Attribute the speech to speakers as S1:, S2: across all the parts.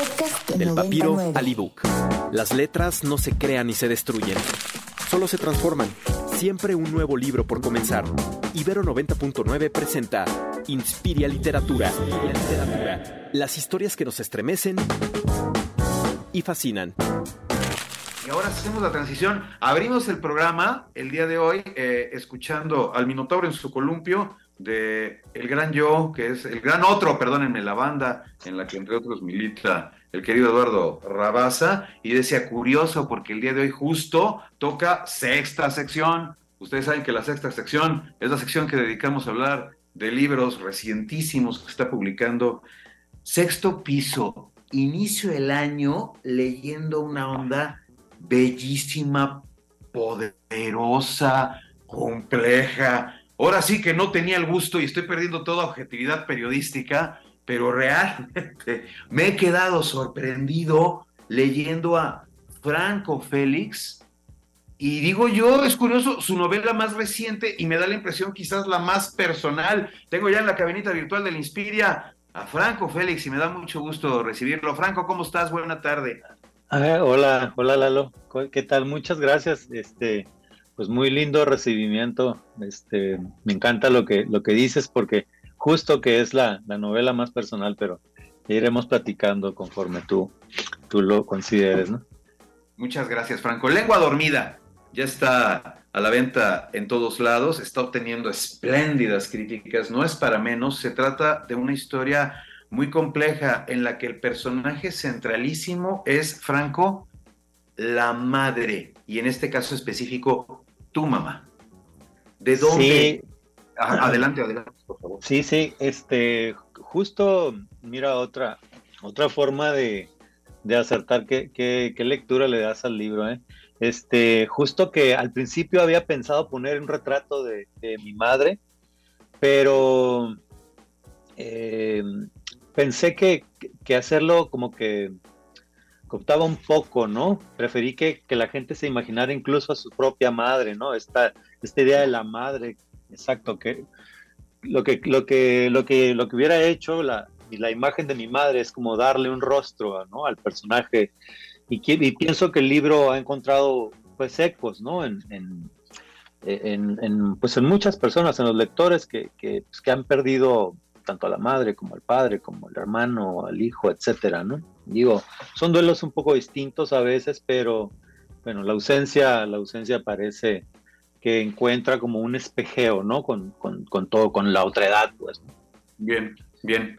S1: Podcast
S2: Del papiro
S1: 99.
S2: al ebook. Las letras no se crean ni se destruyen. Solo se transforman. Siempre un nuevo libro por comenzar. Ibero 90.9 presenta Inspiria Literatura. Las historias que nos estremecen y fascinan.
S3: Y ahora hacemos la transición. Abrimos el programa el día de hoy eh, escuchando al Minotauro en su columpio de El Gran Yo, que es el Gran Otro, perdónenme, la banda en la que entre otros milita el querido Eduardo Rabaza. Y decía curioso porque el día de hoy justo toca sexta sección. Ustedes saben que la sexta sección es la sección que dedicamos a hablar de libros recientísimos que está publicando Sexto Piso. Inicio el año leyendo una onda bellísima, poderosa, compleja. Ahora sí que no tenía el gusto y estoy perdiendo toda objetividad periodística, pero realmente me he quedado sorprendido leyendo a Franco Félix. Y digo yo, es curioso, su novela más reciente y me da la impresión quizás la más personal. Tengo ya en la cabinita virtual del Inspiria a Franco Félix y me da mucho gusto recibirlo. Franco, ¿cómo estás? Buena tarde.
S4: Ah, hola, hola Lalo, ¿qué tal? Muchas gracias. Este, pues muy lindo recibimiento. Este, me encanta lo que lo que dices porque justo que es la, la novela más personal, pero iremos platicando conforme tú tú lo consideres, ¿no?
S3: Muchas gracias, Franco. Lengua dormida ya está a la venta en todos lados, está obteniendo espléndidas críticas, no es para menos, se trata de una historia muy compleja en la que el personaje centralísimo es Franco, la madre, y en este caso específico, tu mamá. ¿De dónde?
S4: Sí,
S3: adelante, adelante, por favor.
S4: sí, sí, este, justo, mira, otra, otra forma de, de acertar qué, qué- qué lectura le das al libro, ¿eh? Este, justo que al principio había pensado poner un retrato de, de mi madre, pero eh, pensé que, que hacerlo como que cooptaba un poco, ¿no? Preferí que, que la gente se imaginara incluso a su propia madre, ¿no? Esta, esta idea de la madre, exacto, que lo que, lo que, lo que, lo que hubiera hecho la, la imagen de mi madre es como darle un rostro, ¿no? Al personaje. Y, y pienso que el libro ha encontrado, pues, ecos, ¿no? En, en, en- en, pues, en muchas personas, en los lectores que, que, pues, que han perdido tanto a la madre como al padre, como al hermano, al hijo, etcétera, ¿no? Digo, son duelos un poco distintos a veces, pero bueno, la ausencia, la ausencia parece que encuentra como un espejeo, ¿no? Con, con, con todo, con la otra edad, pues. ¿no?
S3: Bien, bien.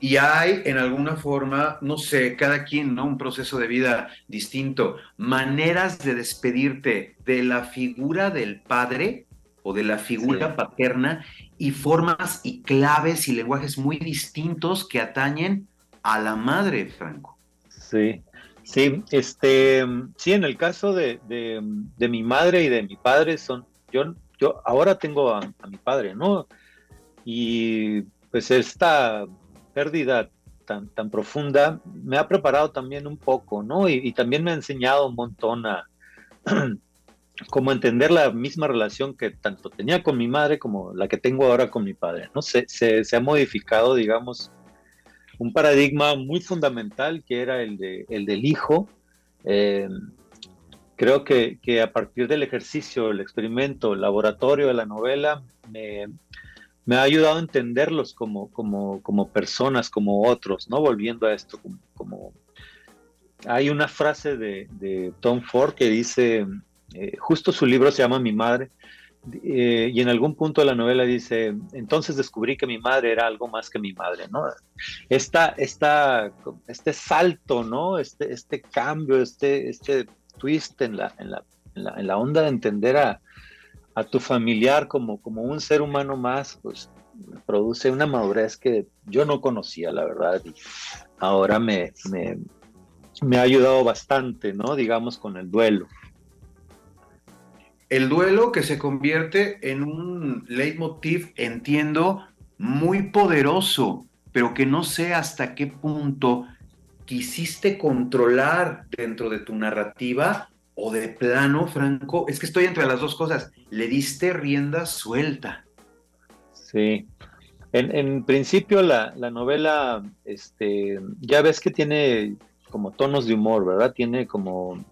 S3: Y hay en alguna forma, no sé, cada quien, ¿no? Un proceso de vida distinto, maneras de despedirte de la figura del padre o de la figura
S4: Sí.
S3: paterna y formas y claves y lenguajes muy distintos que atañen a la madre, Franco.
S4: Sí, sí, este, sí, en el caso de, de, de mi madre y de mi padre son, yo, yo ahora tengo a, a mi padre, ¿no? Y pues esta pérdida tan, tan profunda me ha preparado también un poco, ¿no? Y, y también me ha enseñado un montón a cómo entender la misma relación que tanto tenía con mi madre como la que tengo ahora con mi padre, ¿no? Se, se, se ha modificado, digamos, un paradigma muy fundamental que era el, de, el del hijo. Eh, creo que, que, a partir del ejercicio, el experimento, el laboratorio de la novela, me, me ha ayudado a entenderlos como, como, como, personas, como otros, ¿no? Volviendo a esto, como... como... Hay una frase de, de, Tom Ford que dice, eh, justo su libro se llama Mi Madre, eh, y en algún punto de la novela dice, entonces descubrí que mi madre era algo más que mi madre, ¿no? Esta, esta, este salto, ¿no? Este, este cambio, este, este twist en la, en, la, en, la, onda de entender a, a tu familiar como, como un ser humano más, pues produce una madurez que yo no conocía, la verdad, y ahora me, me, me ha ayudado bastante, ¿no? Digamos, con el duelo
S3: el duelo que se convierte en un leitmotiv, entiendo, muy poderoso, pero que no sé hasta qué punto quisiste controlar dentro de tu narrativa o de plano, Franco, es que estoy entre las dos cosas, le diste rienda suelta.
S4: Sí, En, principio la, novela, este, ya ves que tiene como tonos de humor, ¿verdad? Tiene como...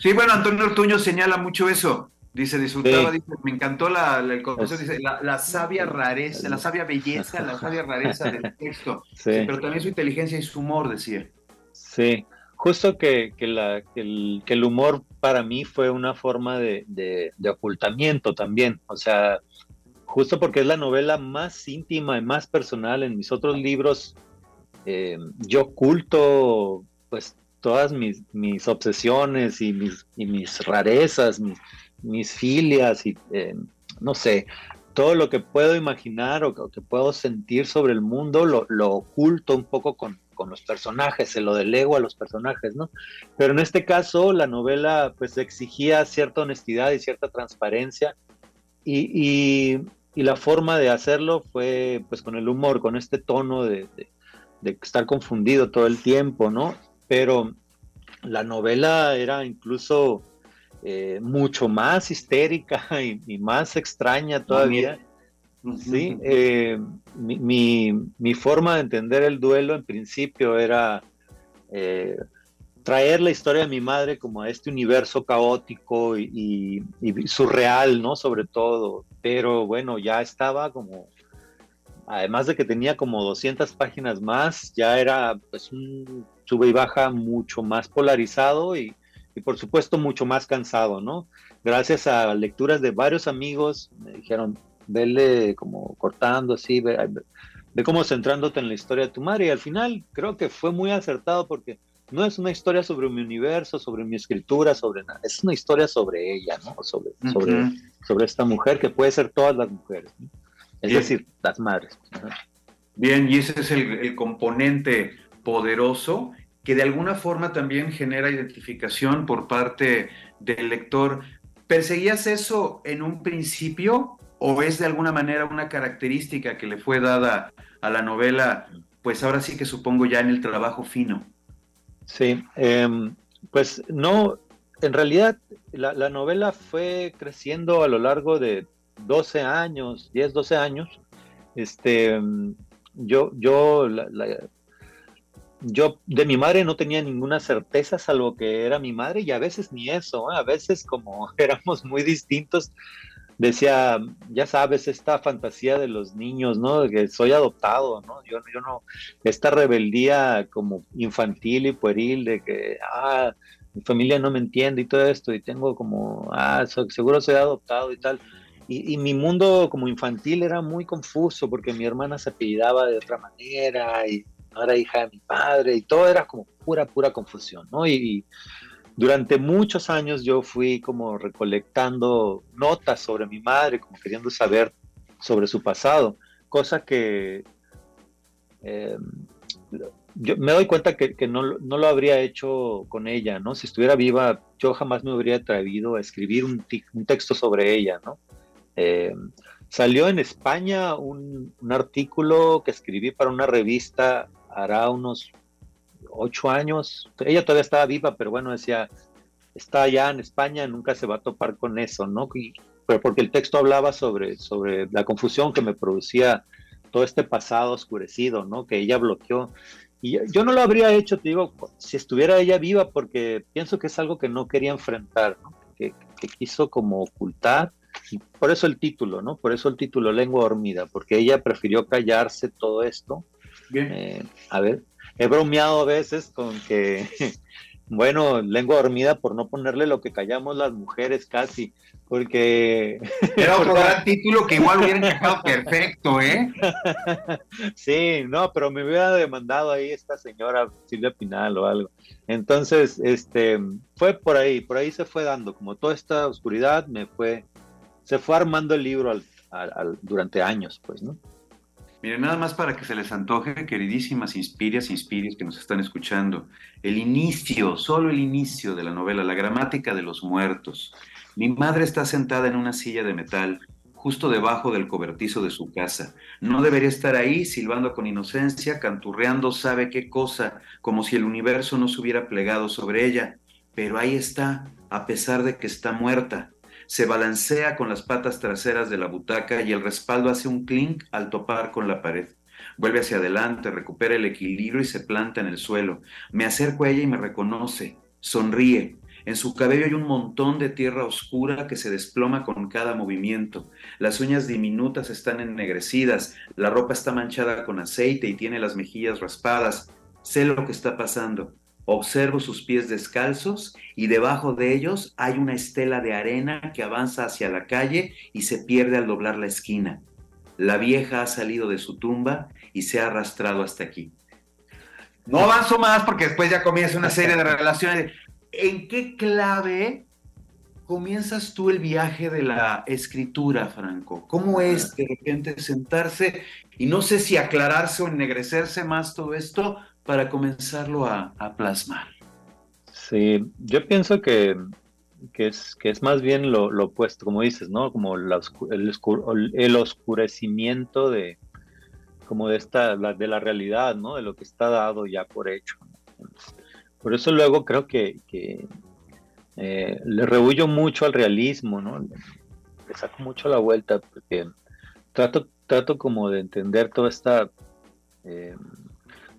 S3: Sí, bueno, Antonio Ortuño señala mucho eso. Dice, disfrutaba, dice, me encantó la, el dice, la, sabia rareza, la sabia belleza, la sabia rareza del texto. Sí. pero también su inteligencia y su humor, decía.
S4: Sí, justo que, que, la, que, el, que el humor para mí fue una forma de, de, de, ocultamiento también. O sea, justo porque es la novela más íntima y más personal. En mis otros libros, eh, yo oculto pues todas mis, mis obsesiones y mis, y mis rarezas, mis mis filias y eh, no sé, todo lo que puedo imaginar o que puedo sentir sobre el mundo lo, oculto un poco con, los personajes, se lo delego a los personajes, ¿no? Pero en este caso la novela pues exigía cierta honestidad y cierta transparencia y, la forma de hacerlo fue pues con el humor, con este tono de, de estar confundido todo el tiempo, ¿no? Pero la novela era incluso eh, mucho más histérica y, más extraña todavía. Sí, eh, mi, forma de entender el duelo en principio era eh, traer la historia de mi madre como a este universo caótico y, surreal, ¿no? Sobre todo, pero bueno, ya estaba como, además de que tenía como 200 páginas más, ya era pues un sube y baja mucho más polarizado y, y por supuesto mucho más cansado, ¿no? Gracias a lecturas de varios amigos, me dijeron, vele como cortando así, ve, cómo centrándote en la historia de tu madre y al final creo que fue muy acertado porque no es una historia sobre mi universo, sobre mi escritura, sobre nada, es una historia sobre ella, ¿no? Sobre, sobre, sobre esta mujer que puede ser todas las mujeres, ¿no? es decir, las madres.
S3: Bien, y ese es el, el componente poderoso que de alguna forma también genera identificación por parte del lector. ¿Perseguías eso en un principio o es de alguna manera una característica que le fue dada a la novela, pues ahora sí que supongo ya en el trabajo fino?
S4: Sí, em, pues no, en realidad la, novela fue creciendo a lo largo de 12 años, 10, 12 años. Este, em, yo, yo la, yo de mi madre no tenía ninguna certeza salvo que era mi madre y a veces ni eso, ¿eh? a veces como éramos muy distintos, decía, ya sabes, esta fantasía de los niños, ¿no? De que soy adoptado, ¿no? Yo, yo no, esta rebeldía como infantil y pueril de que, ah, mi familia no me entiende y todo esto y tengo como, ah, seguro soy adoptado y tal. Y, y, mi mundo como infantil era muy confuso porque mi hermana se apellidaba de otra manera y no era hija de mi padre y todo era como pura, pura confusión, ¿no? Y, durante muchos años yo fui como recolectando notas sobre mi madre, como queriendo saber sobre su pasado, cosa que eh, yo me doy cuenta que, no, lo habría hecho con ella, ¿no? Si estuviera viva, yo jamás me habría atrevido a escribir un, texto sobre ella, ¿no? Eh, salió en España un, un, artículo que escribí para una revista hará unos ocho años. Ella todavía estaba viva, pero bueno, decía, está allá en España, nunca se va a topar con eso, ¿no? pero porque el texto hablaba sobre, sobre la confusión que me producía todo este pasado oscurecido, ¿no? Que ella bloqueó. Y yo no lo habría hecho, te digo, si estuviera ella viva, porque pienso que es algo que no quería enfrentar, ¿no? que, que, quiso como ocultar. Y por eso el título, ¿no? Por eso el título Lengua Dormida, porque ella prefirió callarse todo esto eh, a ver, he bromeado a veces con que, bueno, lengua dormida por no ponerle lo que callamos las mujeres casi, porque...
S3: Era otro gran título que igual hubiera encajado perfecto, ¿eh?
S4: Sí, no, pero me hubiera demandado ahí esta señora Silvia Pinal o algo. Entonces, este, fue por ahí, por ahí se fue dando, como toda esta oscuridad me fue, se fue armando el libro durante años, pues, ¿no?
S3: Miren, nada más para que se les antoje, queridísimas inspirias, inspirias que nos están escuchando, el inicio, solo el inicio de la novela, la gramática de los muertos. Mi madre está sentada en una silla de metal, justo debajo del cobertizo de su casa. No debería estar ahí, silbando con inocencia, canturreando sabe qué cosa, como si el universo no se hubiera plegado sobre ella. Pero ahí está, a pesar de que está muerta. Se balancea con las patas traseras de la butaca y el respaldo hace un clink al topar con la pared. Vuelve hacia adelante, recupera el equilibrio y se planta en el suelo. Me acerco a ella y me reconoce. Sonríe. En su cabello hay un montón de tierra oscura que se desploma con cada movimiento. Las uñas diminutas están ennegrecidas, la ropa está manchada con aceite y tiene las mejillas raspadas. Sé lo que está pasando. Observo sus pies descalzos y debajo de ellos hay una estela de arena que avanza hacia la calle y se pierde al doblar la esquina. La vieja ha salido de su tumba y se ha arrastrado hasta aquí. No avanzo más porque después ya comienza una serie de relaciones. ¿En qué clave comienzas tú el viaje de la escritura, Franco? ¿Cómo es de repente sentarse y no sé si aclararse o ennegrecerse más todo esto para comenzarlo a, plasmar?
S4: Sí, yo pienso que, es, que es más bien lo, opuesto, como dices, ¿no? Como el, el oscurecimiento de, como de esta, de la realidad, ¿no? De lo que está dado ya por hecho. Por eso luego creo que, eh, le rehuyo mucho al realismo, ¿no? Le saco mucho la vuelta porque trato, trato como de entender toda esta, eh,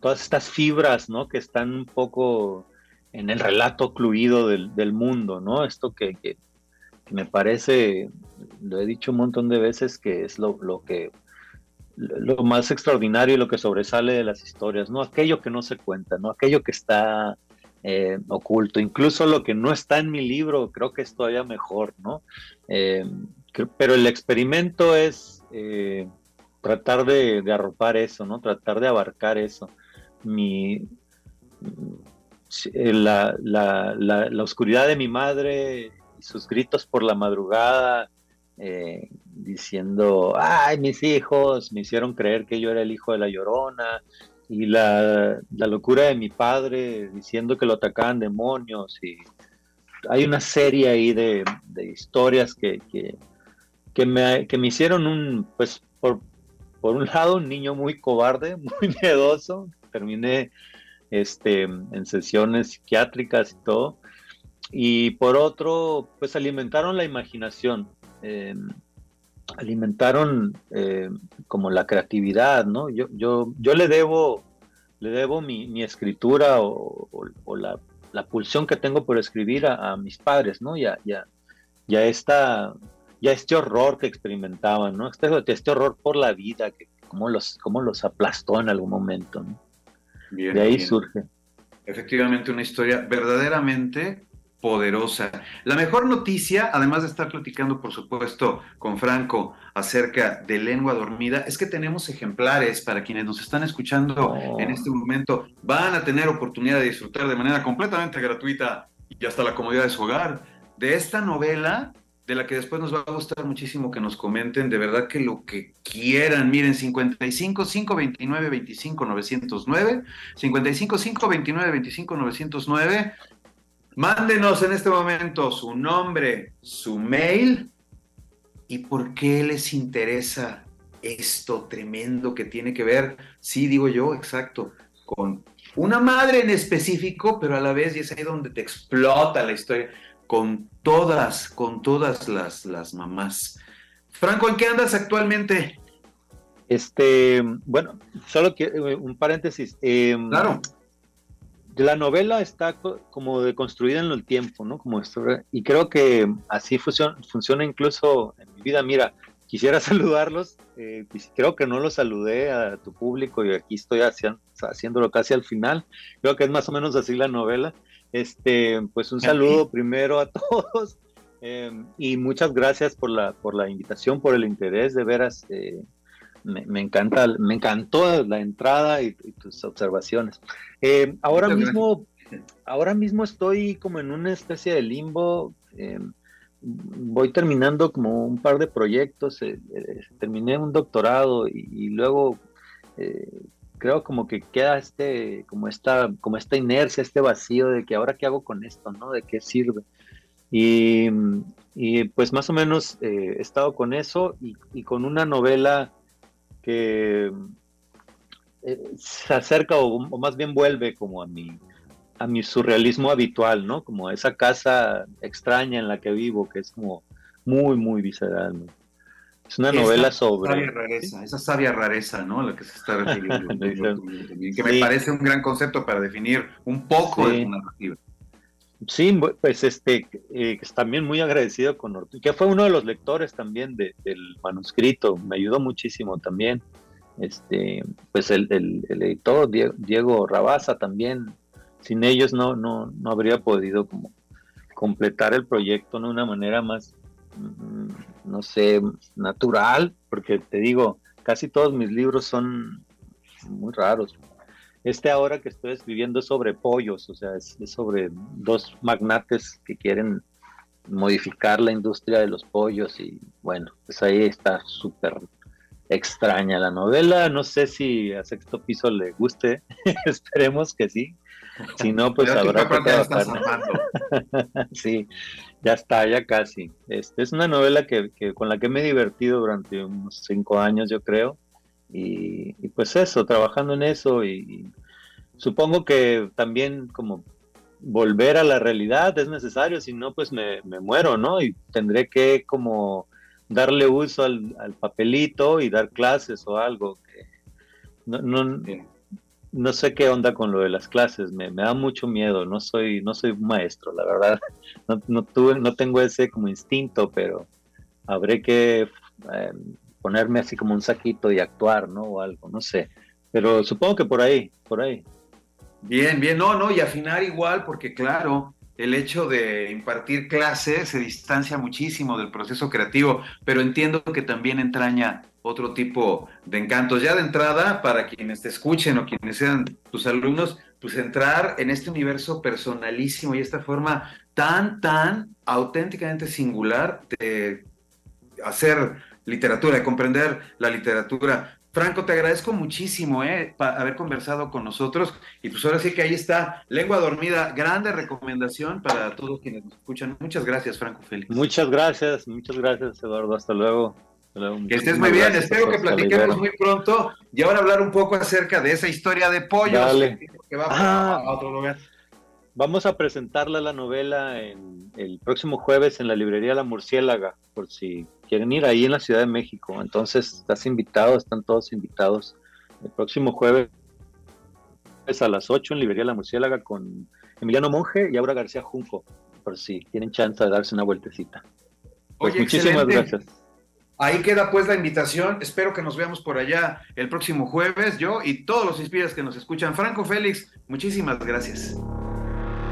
S4: todas estas fibras, ¿no? Que están un poco en el relato cluido del, mundo, ¿no? Esto que, me parece, lo he dicho un montón de veces, que es lo, que lo más extraordinario y lo que sobresale de las historias, ¿no? Aquello que no se cuenta, ¿no? Aquello que está eh, oculto, incluso lo que no está en mi libro, creo que es todavía mejor, ¿no? Eh, pero el experimento es eh, tratar de, arropar eso, ¿no? Tratar de abarcar eso. Mi, la, la oscuridad de mi madre y sus gritos por la madrugada, eh, diciendo, ay, mis hijos me hicieron creer que yo era el hijo de la llorona, y la, locura de mi padre diciendo que lo atacaban demonios, y hay una serie ahí de, historias que, que, me, que me hicieron un, pues, por, por un lado, un niño muy cobarde, muy miedoso, terminé este, en sesiones psiquiátricas y todo, y por otro, pues alimentaron la imaginación. Eh, alimentaron eh, como la creatividad, ¿no? Yo, yo, yo le debo, le debo mi, escritura o, la, pulsión que tengo por escribir a, mis padres, ¿no? Ya, ya, ya esta, ya este horror que experimentaban, ¿no? Este, este horror por la vida, que como los, como los aplastó en algún momento, ¿no? De ahí surge.
S3: Efectivamente, una historia verdaderamente poderosa. La mejor noticia, además de estar platicando, por supuesto, con Franco acerca de lengua dormida, es que tenemos ejemplares para quienes nos están escuchando en este momento. Van a tener oportunidad de disfrutar de manera completamente gratuita y hasta la comodidad de su hogar de esta novela de la que después nos va a gustar muchísimo que nos comenten, de verdad que lo que quieran, miren, 55 529 25 909, 55 529 25 909, Mándenos en este momento su nombre, su mail y por qué les interesa esto tremendo que tiene que ver, sí digo yo, exacto, con una madre en específico, pero a la vez, y es ahí donde te explota la historia, con todas, con todas las, las mamás. Franco, ¿en qué andas actualmente?
S4: Este, bueno, solo que eh, un paréntesis. Em, claro la novela está como deconstruida en el tiempo, ¿no? Como y creo que así funciona, funciona incluso en mi vida. Mira, quisiera saludarlos, eh, creo que no los saludé a tu público y aquí estoy haciendo, haciéndolo casi al final. Creo que es más o menos así la novela. Este, pues un saludo primero a todos em, y muchas gracias por la, por la invitación, por el interés, de veras. Eh, me, encanta, me encantó la entrada y, tus observaciones. Eh, ahora mismo, ahora mismo estoy como en una especie de limbo. Eh, voy terminando como un par de proyectos. Eh, terminé un doctorado y, luego creo como que queda este, como esta, como esta inercia, este vacío de que ahora qué hago con esto, ¿no? ¿De qué sirve? Y, pues más o menos he estado con eso y con una novela que eh, se acerca o, más bien vuelve como a mi, a mi surrealismo habitual, ¿no? Como esa casa extraña en la que vivo, que es como muy, muy visceral. Es una novela sobre...
S3: Sabia rareza, Esa sabia rareza, ¿no? La que se está refiriendo. que me parece un gran concepto para definir un poco de su narrativa.
S4: Sí, pues este, eh, también muy agradecido con Ortega, que fue uno de los lectores también del manuscrito, me ayudó muchísimo también. Este, pues el, editor Diego, Rabaza también, sin ellos no, no, no habría podido como completar el proyecto de una manera más, mm, no sé, natural, porque te digo, casi todos mis libros son muy raros, este ahora que estoy escribiendo es sobre pollos, o sea, es, sobre dos magnates que quieren modificar la industria de los pollos y bueno, pues ahí está súper extraña la novela. No sé si a sexto piso le guste, esperemos que sí. Si no, pues habrá que trabajar. sí, ya está, ya casi. Este, es una novela que, con la que me he divertido durante unos cinco años, yo creo. Y, pues eso, trabajando en eso y, supongo que también como volver a la realidad es necesario, si no pues me, muero, ¿no? Y tendré que como darle uso al, papelito y dar clases o algo. no, no, no, sé qué onda con lo de las clases, me, da mucho miedo, no soy, no soy maestro, la verdad. No, no, tuve, no tengo ese como instinto, pero habré que eh, ponerme así como un saquito y actuar, ¿no? O algo, no sé. Pero supongo que por ahí, por ahí.
S3: Bien, bien, no, no, y afinar igual, porque claro, el hecho de impartir clases se distancia muchísimo del proceso creativo, pero entiendo que también entraña otro tipo de encantos. Ya de entrada, para quienes te escuchen o quienes sean tus alumnos, pues entrar en este universo personalísimo y esta forma tan, tan auténticamente singular de hacer literatura, de comprender la literatura. Franco, te agradezco muchísimo eh, haber conversado con nosotros. Y pues ahora sí que ahí está, Lengua Dormida, grande recomendación para todos quienes nos escuchan. Muchas gracias, Franco Félix.
S4: Muchas gracias, muchas gracias, Eduardo. Hasta luego.
S3: que estés muy bien, espero que platiquemos muy pronto y ahora hablar un poco acerca de esa historia de pollos que va
S4: ah. a otro lugar. Vamos a presentarla la novela en, el próximo jueves en la librería La Murciélaga, por si quieren ir ahí en la Ciudad de México. Entonces, estás invitado, están todos invitados. El próximo jueves es a las 8 en librería La Murciélaga con Emiliano Monge y Aura García Junco, por si tienen chance de darse una vueltecita.
S3: Pues muchísimas gracias. Ahí queda pues la invitación. Espero que nos veamos por allá el próximo jueves. Yo y todos los inspiras que nos escuchan. Franco Félix, muchísimas gracias.